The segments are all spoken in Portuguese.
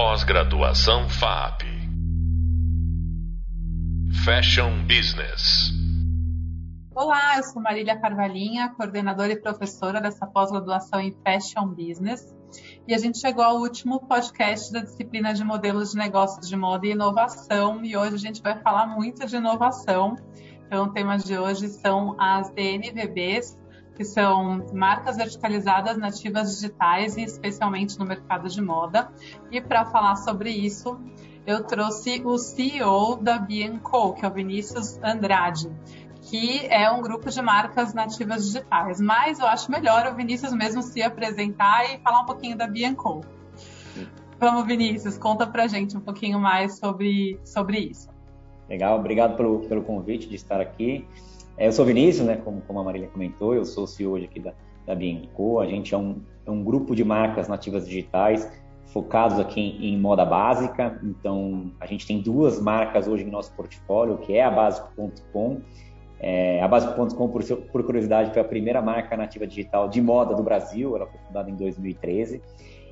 Pós-graduação FAP. Fashion Business. Olá, eu sou Marília Carvalhinha, coordenadora e professora dessa pós-graduação em Fashion Business. E a gente chegou ao último podcast da disciplina de modelos de negócios de moda e inovação. E hoje a gente vai falar muito de inovação. Então, o tema de hoje são as DNVBs, que são marcas verticalizadas nativas digitais e especialmente no mercado de moda. E para falar sobre isso, eu trouxe o CEO da Bianco, que é o Vinícius Andrade, que é um grupo de marcas nativas digitais. Mas eu acho melhor o Vinícius mesmo se apresentar e falar um pouquinho da Bianco. Vamos, Vinícius, conta pra gente um pouquinho mais sobre, sobre isso. Legal, obrigado pelo, pelo convite de estar aqui. É, eu sou Vinícius, né, como, como a Marília comentou, eu sou CEO hoje aqui da, da Bienco. A gente é um, é um grupo de marcas nativas digitais focados aqui em, em, moda básica. Então, a gente tem duas marcas hoje em nosso portfólio, que é a Básico.com. É, a Básico.com, por, por, curiosidade, foi a primeira marca nativa digital de moda do Brasil. Ela foi fundada em 2013.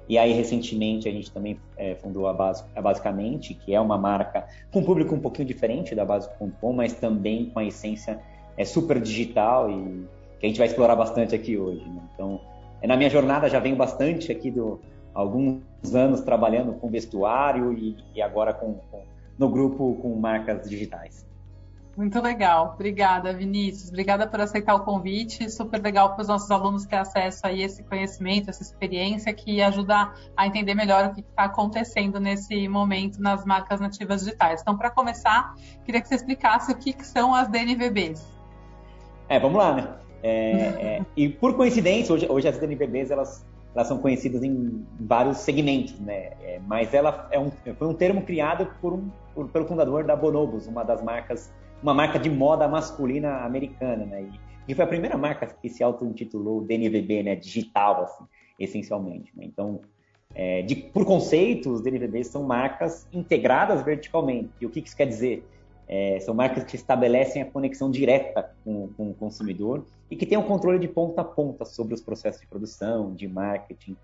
E aí, recentemente, a gente também é, fundou a, Basic, a Basicamente, que é uma marca com um público um pouquinho diferente da Básico.com, mas também com a essência é super digital e que a gente vai explorar bastante aqui hoje. Né? Então, é, na minha jornada já venho bastante aqui do alguns anos trabalhando com vestuário e, e agora com, com, no grupo com marcas digitais. Muito legal, obrigada Vinícius, obrigada por aceitar o convite, super legal para os nossos alunos ter acesso a esse conhecimento, essa experiência que ajuda a entender melhor o que está acontecendo nesse momento nas marcas nativas digitais. Então, para começar, queria que você explicasse o que, que são as DNVBs. É, vamos lá, né? É, é, e por coincidência, hoje, hoje as DNVBs elas, elas são conhecidas em vários segmentos, né? É, mas ela é um, foi um termo criado por um, por, pelo fundador da Bonobos, uma das marcas, uma marca de moda masculina americana, né? E, e foi a primeira marca que se auto-intitulou DNVB, né? Digital, assim, essencialmente. Né? Então, é, de, por conceito, os DNVBs são marcas integradas verticalmente. E o que, que isso quer dizer? É, são marcas que estabelecem a conexão direta com, com, o consumidor e que têm um controle de ponta a ponta sobre os processos de produção, de marketing,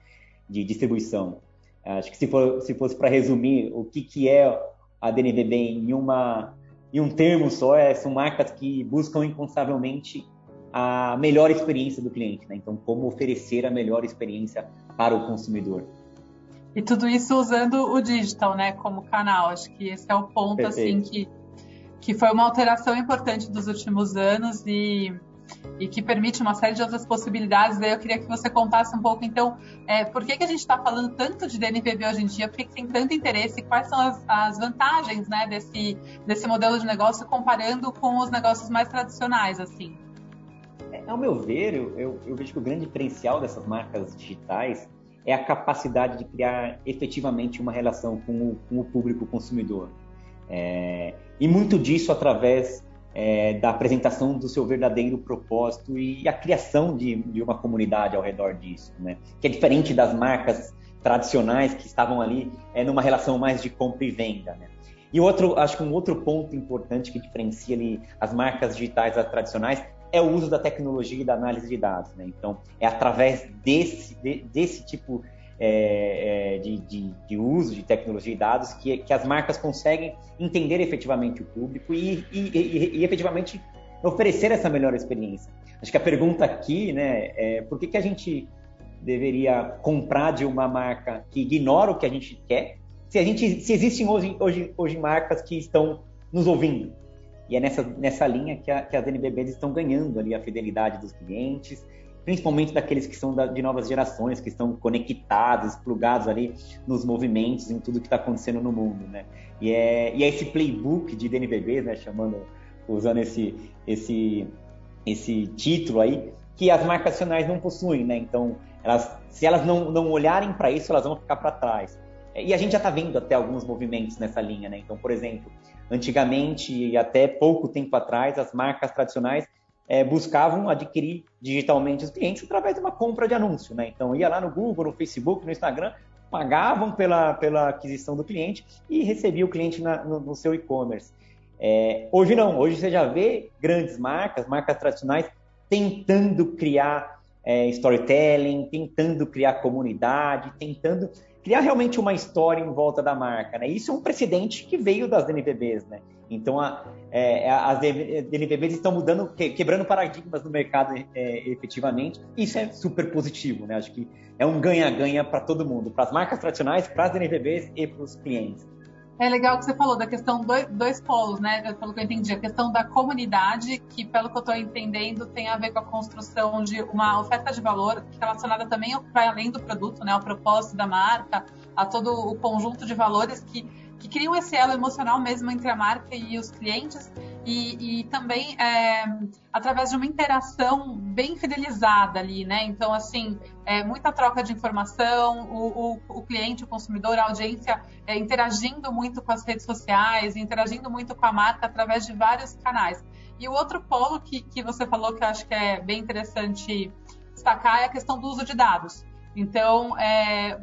de distribuição. Acho que se, for, se fosse para resumir o que, que é a DNVB em, uma, em um termo só, é, são marcas que buscam incansavelmente a melhor experiência do cliente. Né? Então, como oferecer a melhor experiência para o consumidor. E tudo isso usando o digital, né, como canal. Acho que esse é o ponto assim que que foi uma alteração importante dos últimos anos e, e que permite uma série de outras possibilidades. Daí eu queria que você contasse um pouco, então, é, por que, que a gente está falando tanto de DNVB hoje em dia, por que, que tem tanto interesse, quais são as, as, vantagens né, desse, desse modelo de negócio comparando com os negócios mais tradicionais, assim? É, ao meu ver, eu, eu, eu vejo que o grande diferencial dessas marcas digitais é a capacidade de criar efetivamente uma relação com o, com o público consumidor. É, e muito disso através é, da apresentação do seu verdadeiro propósito e a criação de, de uma comunidade ao redor disso, né? Que é diferente das marcas tradicionais que estavam ali é, numa relação mais de compra e venda, né? E outro, acho que um outro ponto importante que diferencia ali as marcas digitais das tradicionais é o uso da tecnologia e da análise de dados, né? Então, é através desse, de, desse tipo é, é, de, de, de, uso de tecnologia e dados que, que as marcas conseguem entender efetivamente o público e, e, e, e, efetivamente oferecer essa melhor experiência. Acho que a pergunta aqui, né, é por que, que a gente deveria comprar de uma marca que ignora o que a gente quer, se, a gente, se existem hoje, hoje, hoje marcas que estão nos ouvindo. E é nessa, nessa linha que, a, que as NBBs estão ganhando ali a fidelidade dos clientes, principalmente daqueles que são de novas gerações, que estão conectados, plugados ali nos movimentos, em tudo que está acontecendo no mundo, né? E é, e é esse playbook de DNVBs, né, chamando, usando esse, esse, esse título aí, que as marcas nacionais não possuem, né? Então, elas, se elas não, não olharem para isso, elas vão ficar para trás. E a gente já está vendo até alguns movimentos nessa linha, né? Então, por exemplo, antigamente e até pouco tempo atrás, as marcas tradicionais é, buscavam adquirir digitalmente os clientes através de uma compra de anúncio, né? Então ia lá no Google, no Facebook, no Instagram, pagavam pela, pela aquisição do cliente e recebia o cliente na, no, no, seu e-commerce. É, hoje não, hoje você já vê grandes marcas, marcas tradicionais, tentando criar é, storytelling, tentando criar comunidade, tentando criar realmente uma história em volta da marca, né? Isso é um precedente que veio das DNVBs, né? Então, a, é, as DNVBs estão mudando, quebrando paradigmas no mercado é, efetivamente. Isso é super positivo, né? Acho que é um ganha-ganha para todo mundo, para as marcas tradicionais, para as DNVBs e para os clientes. É legal que você falou da questão dois, polos, né? Pelo que eu entendi, a questão da comunidade, que pelo que eu estou entendendo tem a ver com a construção de uma oferta de valor relacionada também para além do produto, né? Ao propósito da marca, a todo o conjunto de valores que que criam esse elo emocional mesmo entre a marca e os clientes e, e também é, através de uma interação bem fidelizada ali, né? Então, assim, é, muita troca de informação, o, o, o cliente, o consumidor, a audiência é, interagindo muito com as redes sociais, interagindo muito com a marca através de vários canais. E o outro polo que, que você falou que eu acho que é bem interessante destacar é a questão do uso de dados. Então, é,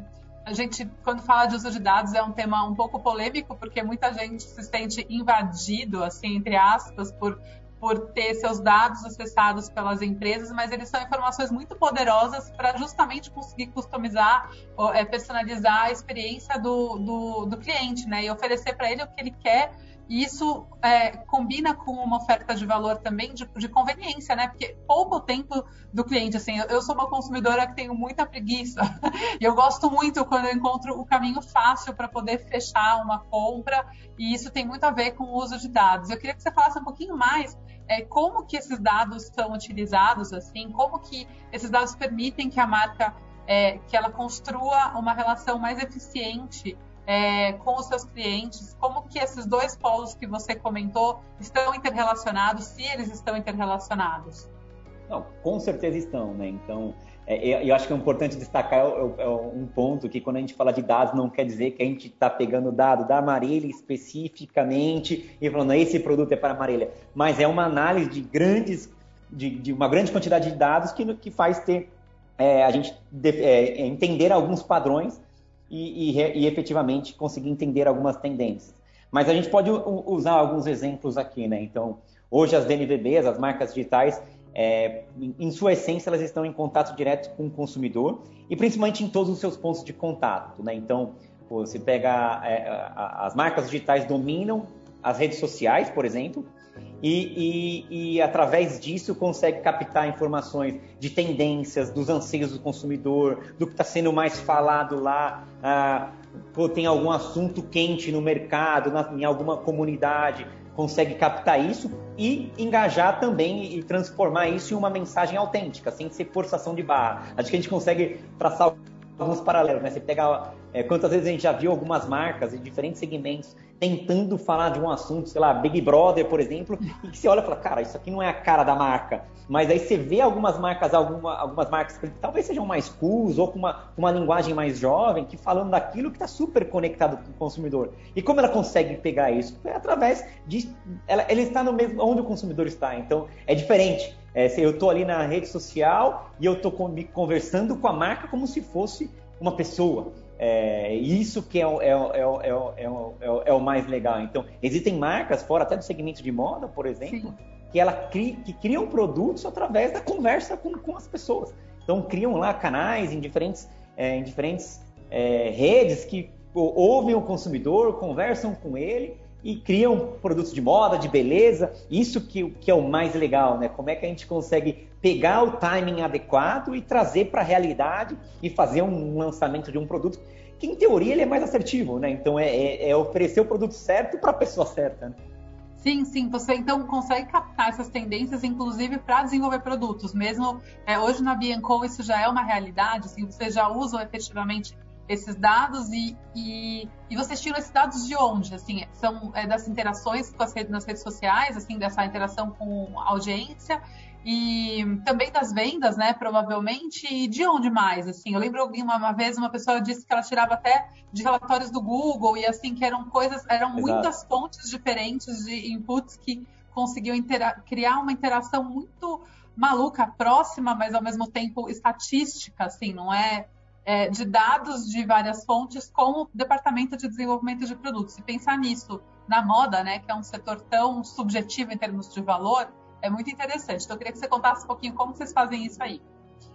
a gente, quando fala de uso de dados, é um tema um pouco polêmico, porque muita gente se sente invadido, assim, entre aspas, por, por ter seus dados acessados pelas empresas, mas eles são informações muito poderosas para justamente conseguir customizar, é, personalizar a experiência do, do, do cliente, né? E oferecer para ele o que ele quer e isso é, combina com uma oferta de valor também de, de, conveniência, né? Porque pouco tempo do cliente, assim, eu, sou uma consumidora que tenho muita preguiça e eu gosto muito quando eu encontro o caminho fácil para poder fechar uma compra e isso tem muito a ver com o uso de dados. Eu queria que você falasse um pouquinho mais é, como que esses dados são utilizados, assim, como que esses dados permitem que a marca é, que ela construa uma relação mais eficiente é, com os seus clientes, como que esses dois polos que você comentou estão interrelacionados, se eles estão interrelacionados? Não, com certeza estão, né? Então, é, eu acho que é importante destacar é, é, é, um ponto que quando a gente fala de dados não quer dizer que a gente está pegando dado da Marília especificamente e falando esse produto é para a Marília, mas é uma análise de grandes, de, de uma grande quantidade de dados que, que faz ter é, a gente de, é, entender alguns padrões e, e, e, efetivamente conseguir entender algumas tendências. Mas a gente pode usar alguns exemplos aqui, né? Então, hoje as DNVBs, as marcas digitais, é, em sua essência, elas estão em contato direto com o consumidor e principalmente em todos os seus pontos de contato, né? Então, você pega é, as marcas digitais dominam as redes sociais, por exemplo, e, e, e, através disso consegue captar informações de tendências, dos anseios do consumidor, do que está sendo mais falado lá, ah, tem algum assunto quente no mercado, na, em alguma comunidade, consegue captar isso e engajar também e transformar isso em uma mensagem autêntica, sem ser forçação de barra. Acho que a gente consegue traçar alguns paralelos, né? Você pega é, quantas vezes a gente já viu algumas marcas em diferentes segmentos tentando falar de um assunto, sei lá, Big Brother, por exemplo, e que você olha e fala, cara, isso aqui não é a cara da marca. Mas aí você vê algumas marcas, alguma, algumas marcas que talvez sejam mais cool ou com uma, uma linguagem mais jovem, que falando daquilo que está super conectado com o consumidor. E como ela consegue pegar isso? É através de. Ela, ela está no mesmo onde o consumidor está. Então é diferente. É, eu estou ali na rede social e eu estou conversando com a marca como se fosse uma pessoa. É, isso que é o, é, é, o, é, é, mais legal. Então, existem marcas, fora até do segmento de moda, por exemplo, Sim. que ela cri, que criam produtos através da conversa com, com as pessoas. Então, criam lá canais em diferentes, em diferentes redes que ouvem o consumidor, conversam com ele e criam produtos de moda, de beleza. Isso que, que é o mais legal, né? Como é que a gente consegue pegar o timing adequado e trazer para a realidade e fazer um lançamento de um produto que, em teoria, ele é mais assertivo, né? Então, é, é, é oferecer o produto certo para a pessoa certa. Né? Sim, sim. Você então consegue captar essas tendências, inclusive para desenvolver produtos. Mesmo é, hoje na Bianco isso já é uma realidade. Assim, vocês já usam efetivamente esses dados e, e, e, vocês tiram esses dados de onde? Assim, são é, das interações com as redes, nas redes sociais, assim, dessa interação com a audiência e também das vendas, né? Provavelmente. E de onde mais? Assim, eu lembro uma, uma vez uma pessoa disse que ela tirava até de relatórios do Google e assim que eram coisas, eram Exato. muitas fontes diferentes de inputs que conseguiam criar uma interação muito maluca, próxima, mas ao mesmo tempo estatística, assim, não é é, de dados de várias fontes com o departamento de desenvolvimento de produtos. E pensar nisso na moda, né, que é um setor tão subjetivo em termos de valor, é muito interessante. Então, eu queria que você contasse um pouquinho como vocês fazem isso aí.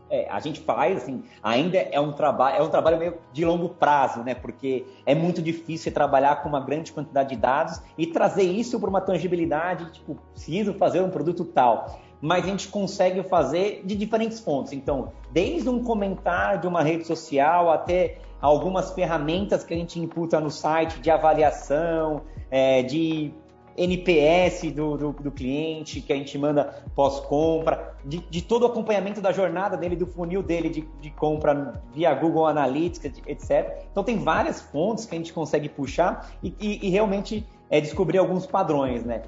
É, a gente faz, assim, ainda é um trabalho, é um trabalho meio de longo prazo, né? Porque é muito difícil trabalhar com uma grande quantidade de dados e trazer isso para uma tangibilidade, tipo, preciso fazer um produto tal. Mas a gente consegue fazer de diferentes fontes. Então, desde um comentário de uma rede social até algumas ferramentas que a gente imputa no site de avaliação, é, de NPS do, do, do, cliente, que a gente manda pós-compra, de, de, todo o acompanhamento da jornada dele, do funil dele de, de, compra via Google Analytics, etc. Então tem várias fontes que a gente consegue puxar e, e, e realmente é, descobrir alguns padrões, né?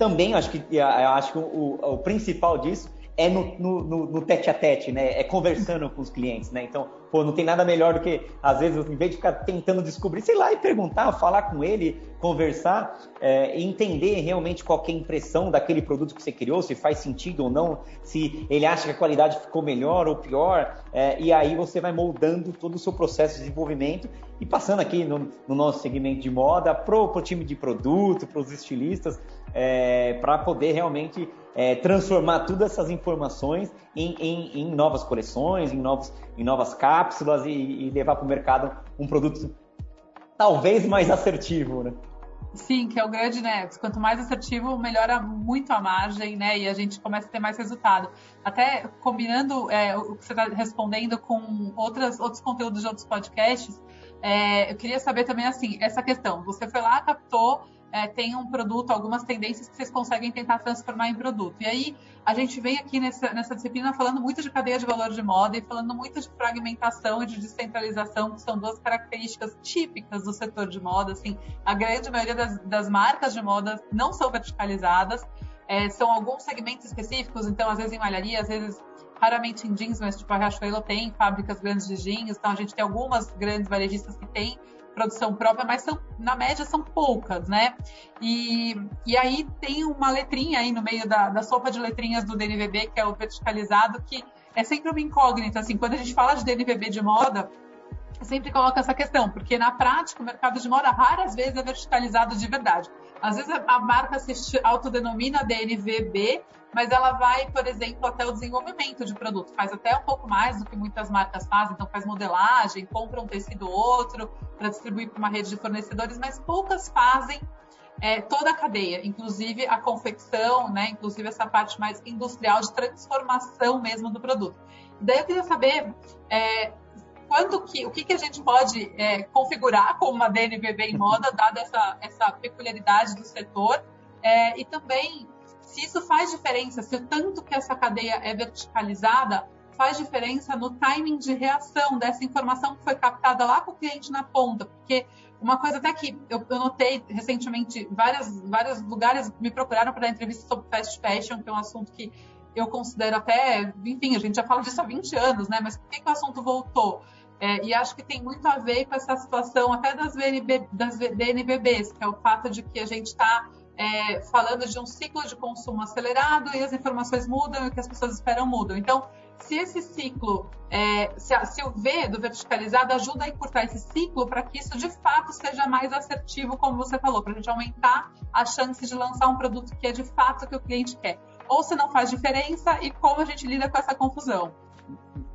Também acho que, acho que o, o principal disso é no, no, no, no tete a tete, né? É conversando com os clientes, né? Então, pô, não tem nada melhor do que, às vezes, em vez de ficar tentando descobrir, sei lá, e perguntar, falar com ele, conversar, é, entender realmente qual é a impressão daquele produto que você criou, se faz sentido ou não, se ele acha que a qualidade ficou melhor ou pior, é, e aí você vai moldando todo o seu processo de desenvolvimento e passando aqui no, no nosso segmento de moda, pro, pro time de produto, para os estilistas, é, para poder realmente é, transformar todas essas informações em, em, em, novas coleções, em, novos, em novas cápsulas e, e levar para o mercado um produto talvez mais assertivo, né? Sim, que é o grande, né? Quanto mais assertivo, melhora muito a margem, né? E a gente começa a ter mais resultado. Até combinando é, o que você está respondendo com outras, outros conteúdos de outros podcasts, é, eu queria saber também, assim, essa questão. Você foi lá, captou é, tem um produto, algumas tendências que vocês conseguem tentar transformar em produto. E aí a gente vem aqui nessa, nessa disciplina falando muito de cadeia de valor de moda e falando muito de fragmentação e de descentralização, que são duas características típicas do setor de moda. Assim, a grande maioria das, das marcas de moda não são verticalizadas, é, são alguns segmentos específicos, então às vezes em malharia, às vezes raramente em jeans, mas tipo a Riachuelo tem fábricas grandes de jeans, então a gente tem algumas grandes varejistas que têm produção própria, mas são, na média são poucas, né? E, e aí tem uma letrinha aí no meio da, da sopa de letrinhas do DNVB, que é o verticalizado, que é sempre uma incógnita, assim, quando a gente fala de DNVB de moda, sempre coloca essa questão, porque na prática o mercado de moda raras vezes é verticalizado de verdade. Às vezes a marca se autodenomina DNVB, mas ela vai, por exemplo, até o desenvolvimento de produto. Faz até um pouco mais do que muitas marcas fazem, então faz modelagem, compra um tecido outro para distribuir para uma rede de fornecedores, mas poucas fazem é, toda a cadeia, inclusive a confecção, né, inclusive essa parte mais industrial de transformação mesmo do produto. daí eu queria saber é, quanto que, o que, que a gente pode é, configurar como uma DNVB em moda, dada essa, essa peculiaridade do setor, é, e também se isso faz diferença, se o tanto que essa cadeia é verticalizada faz diferença no timing de reação dessa informação que foi captada lá com o cliente na ponta, porque uma coisa até que eu, eu notei recentemente, várias, vários lugares me procuraram para dar entrevista sobre fast fashion, que é um assunto que eu considero até, enfim, a gente já fala disso há 20 anos, né? Mas por que, que o assunto voltou? É, e acho que tem muito a ver com essa situação até das, VNB, das DNBBs, que é o fato de que a gente está é, falando de um ciclo de consumo acelerado e as informações mudam e o que as pessoas esperam mudam. Então, se esse ciclo, é, se, se, o V do verticalizado ajuda a encurtar esse ciclo para que isso de fato seja mais assertivo, como você falou, para a gente aumentar a chance de lançar um produto que é de fato o que o cliente quer. Ou se não faz diferença e como a gente lida com essa confusão.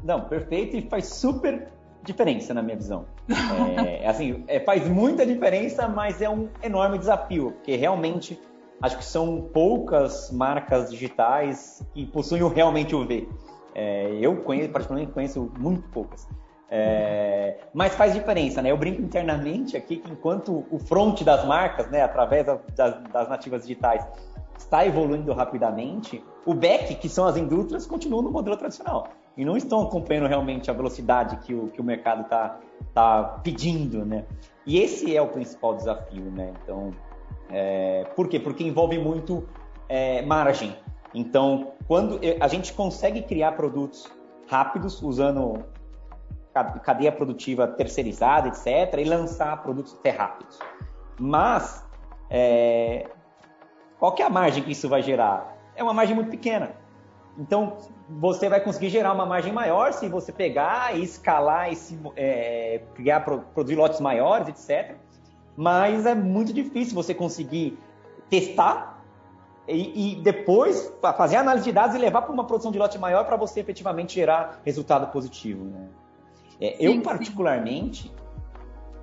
Não, perfeito e faz super diferença na minha visão. É, assim, é, faz muita diferença, mas é um enorme desafio, porque realmente acho que são poucas marcas digitais que possuem realmente o V. É, eu conheço, particularmente conheço muito poucas. É, mas faz diferença, né? Eu brinco internamente aqui que enquanto o front das marcas, né, através das, das nativas digitais, está evoluindo rapidamente, o back, que são as indústrias, continuam no modelo tradicional e não estão acompanhando realmente a velocidade que o, que o mercado está tá pedindo, né? E esse é o principal desafio, né? Então, é, por quê? Porque envolve muito é, margem. Então, quando a gente consegue criar produtos rápidos usando cadeia produtiva terceirizada, etc., e lançar produtos até rápidos. Mas, é, qual que é a margem que isso vai gerar? É uma margem muito pequena. Então, você vai conseguir gerar uma margem maior se você pegar e escalar e se, é, criar, produzir lotes maiores, etc. Mas é muito difícil você conseguir testar e, e depois fazer a análise de dados e levar para uma produção de lote maior para você efetivamente gerar resultado positivo. Né? É, eu, particularmente,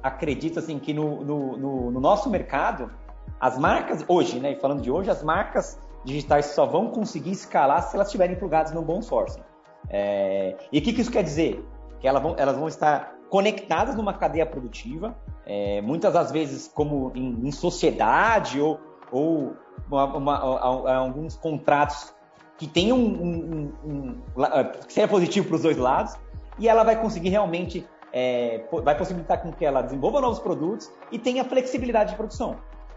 acredito assim, que no, no, no, no, nosso mercado, as marcas, hoje, né, falando de hoje, as marcas digitais só vão conseguir escalar se elas estiverem plugadas no bom sourcing. É, e o que, que, isso quer dizer? Que elas vão, elas vão estar conectadas numa cadeia produtiva, é, muitas das vezes como em, em sociedade ou, ou uma, uma, alguns contratos que tenham um, um, um, que seja positivo para os dois lados, e ela vai conseguir realmente, é, vai possibilitar com que ela desenvolva novos produtos e tenha flexibilidade de produção.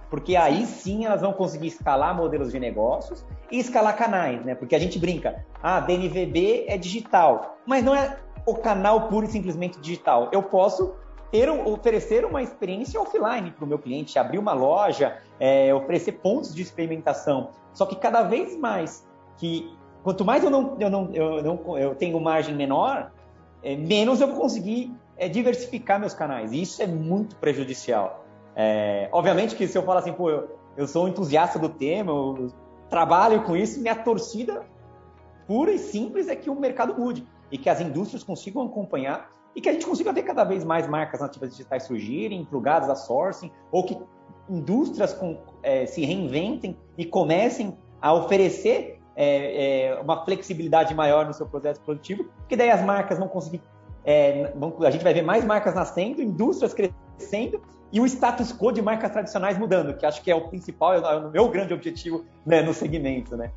Porque aí sim elas vão conseguir escalar modelos de negócios e escalar canais, né? Porque a gente brinca, ah, DNVB é digital, mas não é o canal puro e simplesmente digital. Eu posso ter, oferecer uma experiência offline para o meu cliente, abrir uma loja, é, oferecer pontos de experimentação. Só que cada vez mais que quanto mais eu não eu não eu, não, eu tenho margem menor, é, menos eu vou conseguir é, diversificar meus canais. E isso é muito prejudicial. É, obviamente que se eu falar assim, pô, eu, eu sou um entusiasta do tema, eu trabalho com isso, minha torcida pura e simples é que o mercado mude e que as indústrias consigam acompanhar e que a gente consiga ver cada vez mais marcas nativas digitais surgirem, plugadas a sourcing, ou que indústrias com, é, se reinventem e comecem a oferecer é, é, uma flexibilidade maior no seu processo produtivo, porque daí as marcas vão conseguir, é, vão, a gente vai ver mais marcas nascendo, indústrias crescendo e o status quo de marcas tradicionais mudando, que acho que é o principal, é o meu grande objetivo né, no segmento, né?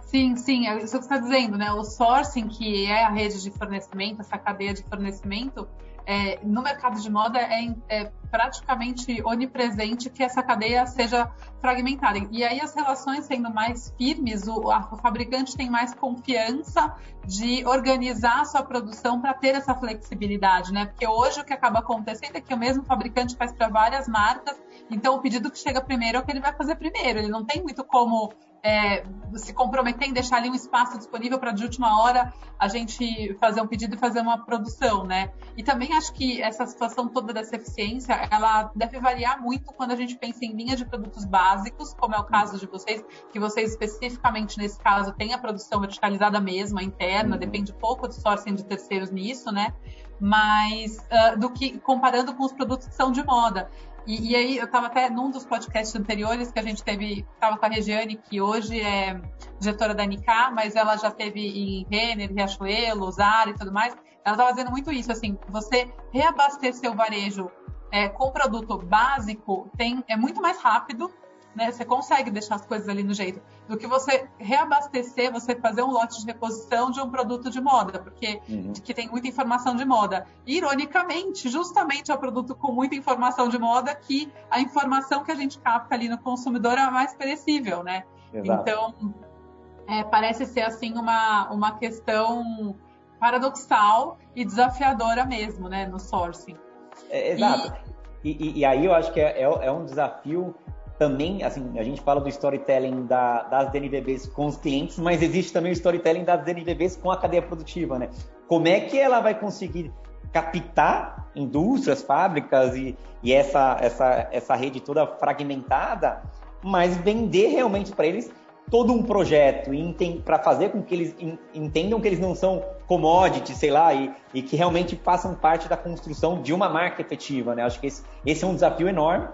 Sim, sim, é isso que você está dizendo, né? O sourcing, que é a rede de fornecimento, essa cadeia de fornecimento, é, no mercado de moda é, é, praticamente onipresente que essa cadeia seja fragmentada. E aí as relações sendo mais firmes, o, a, o fabricante tem mais confiança de organizar a sua produção para ter essa flexibilidade, né? Porque hoje o que acaba acontecendo é que o mesmo fabricante faz para várias marcas, então o pedido que chega primeiro é o que ele vai fazer primeiro. Ele não tem muito como é, se comprometer em deixar ali um espaço disponível para de última hora a gente fazer um pedido e fazer uma produção, né? E também acho que essa situação toda dessa eficiência, ela deve variar muito quando a gente pensa em linha de produtos básicos, como é o caso de vocês, que vocês especificamente nesse caso têm a produção verticalizada mesma, interna, uhum. depende pouco do sourcing de terceiros nisso, né? Mas uh, do que comparando com os produtos que são de moda. E, e, aí, eu estava até num dos podcasts anteriores que a gente teve, estava com a Regiane, que hoje é diretora da NK, mas ela já teve em Renner, Riachuelo, Zara e tudo mais. Ela estava dizendo muito isso, assim, você reabastecer o varejo é, com produto básico tem, é muito mais rápido né? Você consegue deixar as coisas ali no jeito. Do que você reabastecer, você fazer um lote de reposição de um produto de moda, porque uhum. que tem muita informação de moda. Ironicamente, justamente é o produto com muita informação de moda que a informação que a gente capta ali no consumidor é mais perecível, né? Exato. Então, é, parece ser assim uma, uma questão paradoxal e desafiadora mesmo, né, no sourcing. É, exato. E... E, e, aí eu acho que é, é, é um desafio também, assim, a gente fala do storytelling da, das DNVBs com os clientes, mas existe também o storytelling das DNVBs com a cadeia produtiva, né? Como é que ela vai conseguir captar indústrias, fábricas e, e essa, essa, essa rede toda fragmentada, mas vender realmente para eles todo um projeto para fazer com que eles entendam que eles não são commodities, sei lá, e, e, que realmente façam parte da construção de uma marca efetiva, né? Acho que esse, esse é um desafio enorme,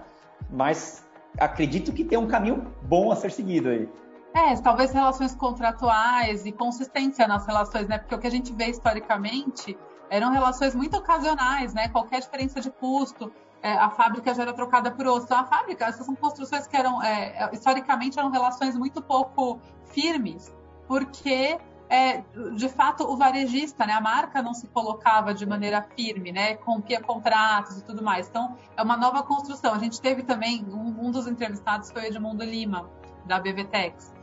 mas acredito que tem um caminho bom a ser seguido aí. É, talvez relações contratuais e consistência nas relações, né? Porque o que a gente vê historicamente eram relações muito ocasionais, né? Qualquer diferença de custo, é, a fábrica já era trocada por outra. Então, a fábrica, essas são construções que eram, é, historicamente, eram relações muito pouco firmes, porque é, de fato, o varejista, né, a marca não se colocava de maneira firme, né, rompia contratos e tudo mais. Então, é uma nova construção. A gente teve também, um, um dos entrevistados foi o Edmundo Lima, da BVTEX.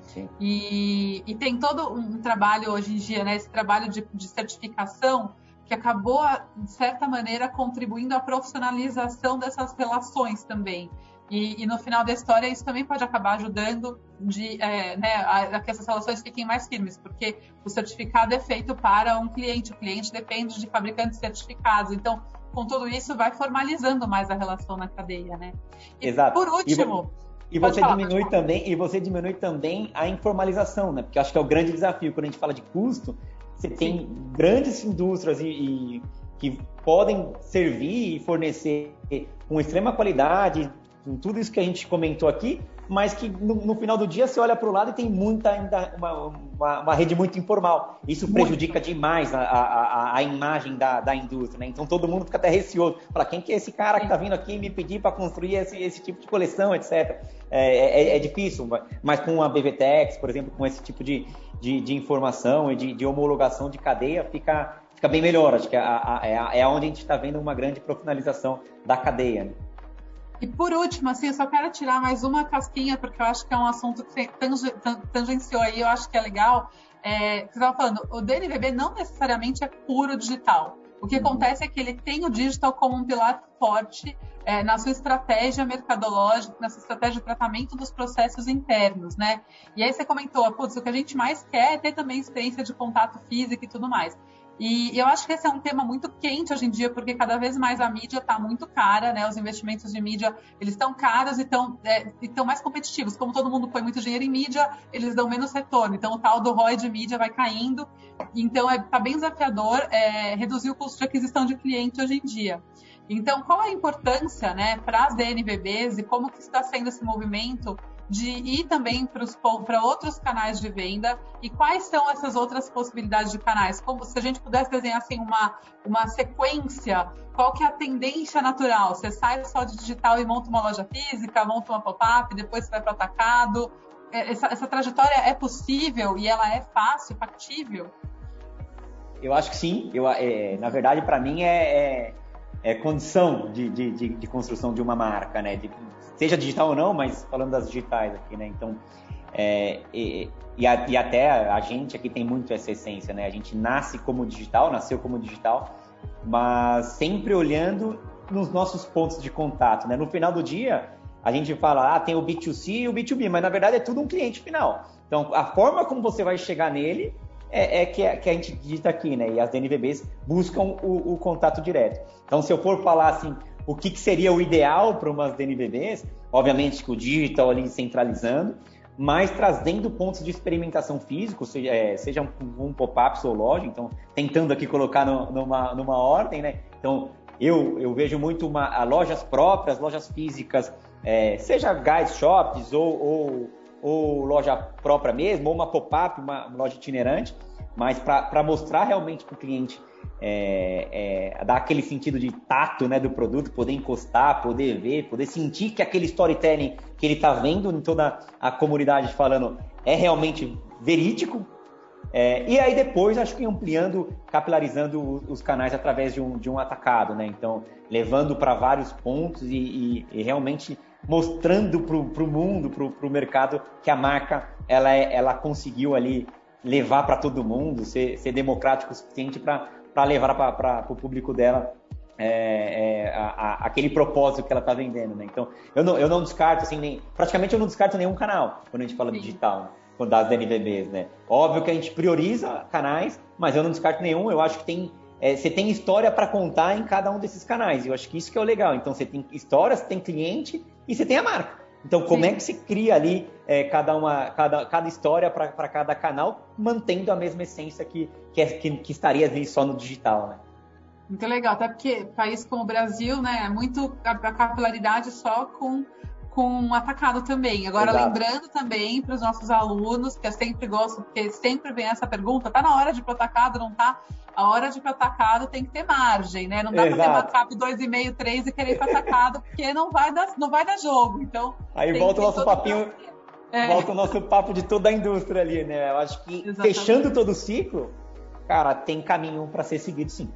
E, e, tem todo um trabalho hoje em dia, né, esse trabalho de, de certificação que acabou, de certa maneira, contribuindo à profissionalização dessas relações também. E, e, no final da história, isso também pode acabar ajudando de, é, né, a, a, que essas relações fiquem mais firmes, porque o certificado é feito para um cliente, o cliente depende de fabricantes certificados. Então, com tudo isso, vai formalizando mais a relação na cadeia, né? E, Exato. por último, E você falar, diminui também, e você diminui também a informalização, né? Porque acho que é o grande desafio quando a gente fala de custo. Você tem Sim. grandes indústrias e, e que podem servir e fornecer com extrema qualidade, com tudo isso que a gente comentou aqui, mas que no, no final do dia você olha para o lado e tem muita ainda uma, uma, uma, rede muito informal. Isso prejudica muito. demais a, a, a, imagem da, da indústria, né? Então todo mundo fica até receoso. Fala, quem que é esse cara que está vindo aqui me pedir para construir esse, esse tipo de coleção, etc. É, é, é, difícil, mas com a BVTEX, por exemplo, com esse tipo de, de, de informação e de, de homologação de cadeia, fica, fica bem melhor. Acho que é, é, é onde a gente está vendo uma grande profissionalização da cadeia. Né? E por último, assim, eu só quero tirar mais uma casquinha, porque eu acho que é um assunto que tangenciou aí, eu acho que é legal. É, você estava falando, o DNVB não necessariamente é puro digital. O que uhum. acontece é que ele tem o digital como um pilar forte é, na sua estratégia mercadológica, na sua estratégia de tratamento dos processos internos, né? E aí você comentou, putz, o que a gente mais quer é ter também experiência de contato físico e tudo mais. E eu acho que esse é um tema muito quente hoje em dia, porque cada vez mais a mídia está muito cara, né? Os investimentos de mídia, eles estão caros e estão é, mais competitivos. Como todo mundo põe muito dinheiro em mídia, eles dão menos retorno. Então, o tal do ROI de mídia vai caindo. Então, está é, tá bem desafiador é, reduzir o custo de aquisição de cliente hoje em dia. Então, qual a importância né, para as DNVBs e como que está sendo esse movimento de ir também para outros canais de venda e quais são essas outras possibilidades de canais? Como se a gente pudesse desenhar assim uma, uma sequência, qual que é a tendência natural? Você sai só de digital e monta uma loja física, monta uma pop-up, depois você vai para o atacado. É, essa, essa trajetória é possível e ela é fácil, factível? Eu acho que sim. Eu, é, na verdade, para mim é, é, é condição de, de, de, de, construção de uma marca, né? Seja digital ou não, mas falando das digitais aqui, né? Então, é, e, e, a, e, até a gente aqui tem muito essa essência, né? A gente nasce como digital, nasceu como digital, mas sempre olhando nos nossos pontos de contato, né? No final do dia, a gente fala, ah, tem o B2C e o B2B, mas na verdade é tudo um cliente final. Então, a forma como você vai chegar nele é, é, que, é que, a gente digita aqui, né? E as DNVBs buscam o, o contato direto. Então, se eu for falar assim, o que, que seria o ideal para umas DNVBs, obviamente que o digital ali centralizando, mas trazendo pontos de experimentação físico, seja, é, seja um, um pop-up ou loja, então tentando aqui colocar no, numa, numa ordem, né? Então eu, eu vejo muito uma, lojas próprias, lojas físicas, é, seja guys shops ou, ou, ou, loja própria mesmo, ou uma pop-up, uma, loja itinerante, mas para mostrar realmente para o cliente é, é, dar aquele sentido de tato né, do produto, poder encostar, poder ver, poder sentir que aquele storytelling que ele está vendo em toda a comunidade falando é realmente verídico. É, e aí depois acho que ampliando, capilarizando os canais através de um, de um atacado, né? Então levando para vários pontos e, e, e, realmente mostrando para o mundo, para o mercado que a marca ela, é, ela conseguiu ali levar para todo mundo, ser, ser democrático o suficiente para levar para o público dela é, é, a, a, aquele propósito que ela está vendendo, né? Então, eu não, eu não descarto, assim, nem, praticamente eu não descarto nenhum canal quando a gente fala Sim. digital, né? das DNVBs, né? Óbvio que a gente prioriza canais, mas eu não descarto nenhum. Eu acho que tem, é, você tem história para contar em cada um desses canais. Eu acho que isso que é o legal. Então, você tem história, você tem cliente e você tem a marca. Então, como Sim. é que se cria ali é, cada, uma, cada, cada história para cada canal, mantendo a mesma essência que, que, é, que, que, estaria ali só no digital, né? Muito legal, até porque país como o Brasil, né, é muito a, a capilaridade só com com atacado também. Agora, Exato. lembrando também para os nossos alunos, que eu sempre gosto, porque sempre vem essa pergunta, tá na hora de ir para o atacado, não tá? A hora de ir para o atacado tem que ter margem, né? Não dá para ter backup 2,5, 3 e querer ir para atacado, porque não vai, dar, não vai dar jogo. Então, Aí volta o nosso papinho, é. volta o nosso papo de toda a indústria ali, né? Eu acho que Exatamente. fechando todo o ciclo, cara, tem caminho para ser seguido sim.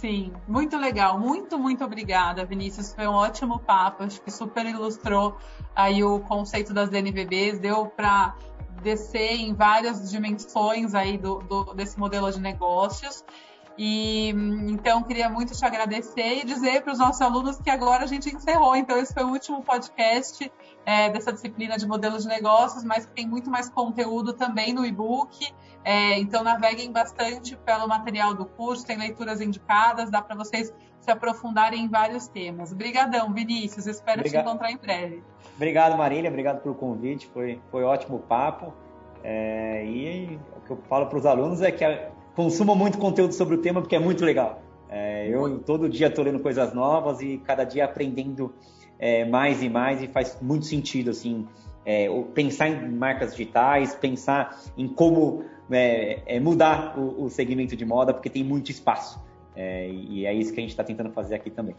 Sim, muito legal. Muito, muito obrigada, Vinícius. Foi um ótimo papo. Acho que super ilustrou aí o conceito das DNVBs, deu para descer em várias dimensões aí do, do, desse modelo de negócios. E então queria muito te agradecer e dizer para os nossos alunos que agora a gente encerrou. Então esse foi o último podcast é, dessa disciplina de modelos de negócios, mas tem muito mais conteúdo também no e-book. É, então naveguem bastante pelo material do curso, tem leituras indicadas, dá para vocês se aprofundarem em vários temas. Obrigadão, Vinícius. Espero Obrigado. te encontrar em breve. Obrigado, Marília. Obrigado pelo convite. Foi, foi ótimo papo. É, e o que eu falo para os alunos é que consumam muito conteúdo sobre o tema, porque é muito legal. É, eu todo dia estou lendo coisas novas e cada dia aprendendo é, mais e mais e faz muito sentido assim é, pensar em marcas digitais, pensar em como é, é, mudar o, o, segmento de moda, porque tem muito espaço. É, e é isso que a gente está tentando fazer aqui também.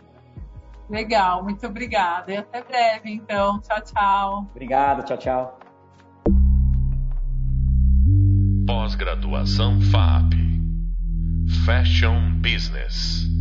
Legal, muito obrigada. E até breve, então. Tchau, tchau. Obrigado, tchau, tchau. Pós-graduação FAP Fashion Business.